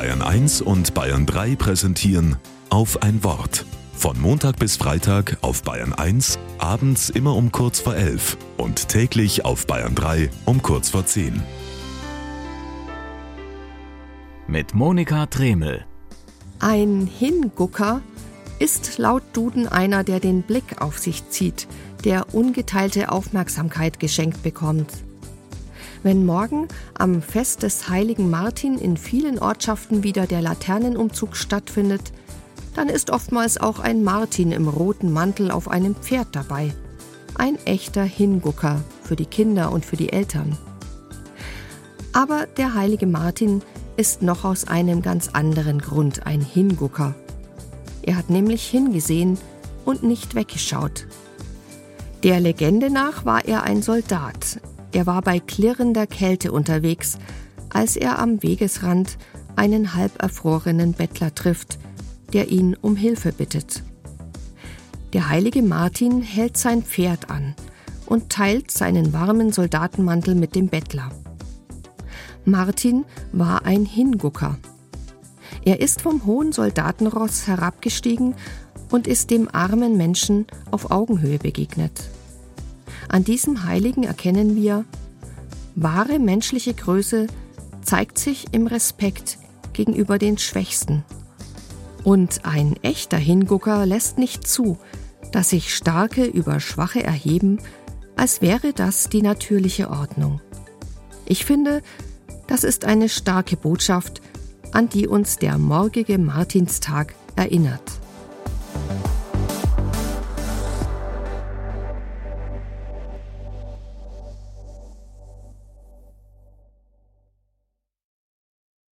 Bayern 1 und Bayern 3 präsentieren auf ein Wort. Von Montag bis Freitag auf Bayern 1, abends immer um kurz vor 11 und täglich auf Bayern 3 um kurz vor 10. Mit Monika Tremel. Ein Hingucker ist laut Duden einer, der den Blick auf sich zieht, der ungeteilte Aufmerksamkeit geschenkt bekommt. Wenn morgen am Fest des heiligen Martin in vielen Ortschaften wieder der Laternenumzug stattfindet, dann ist oftmals auch ein Martin im roten Mantel auf einem Pferd dabei. Ein echter Hingucker für die Kinder und für die Eltern. Aber der heilige Martin ist noch aus einem ganz anderen Grund ein Hingucker. Er hat nämlich hingesehen und nicht weggeschaut. Der Legende nach war er ein Soldat, er war bei klirrender Kälte unterwegs, als er am Wegesrand einen halb erfrorenen Bettler trifft, der ihn um Hilfe bittet. Der heilige Martin hält sein Pferd an und teilt seinen warmen Soldatenmantel mit dem Bettler. Martin war ein Hingucker. Er ist vom hohen Soldatenross herabgestiegen und ist dem armen Menschen auf Augenhöhe begegnet. An diesem Heiligen erkennen wir, wahre menschliche Größe zeigt sich im Respekt gegenüber den Schwächsten. Und ein echter Hingucker lässt nicht zu, dass sich Starke über Schwache erheben, als wäre das die natürliche Ordnung. Ich finde, das ist eine starke Botschaft, an die uns der morgige Martinstag erinnert.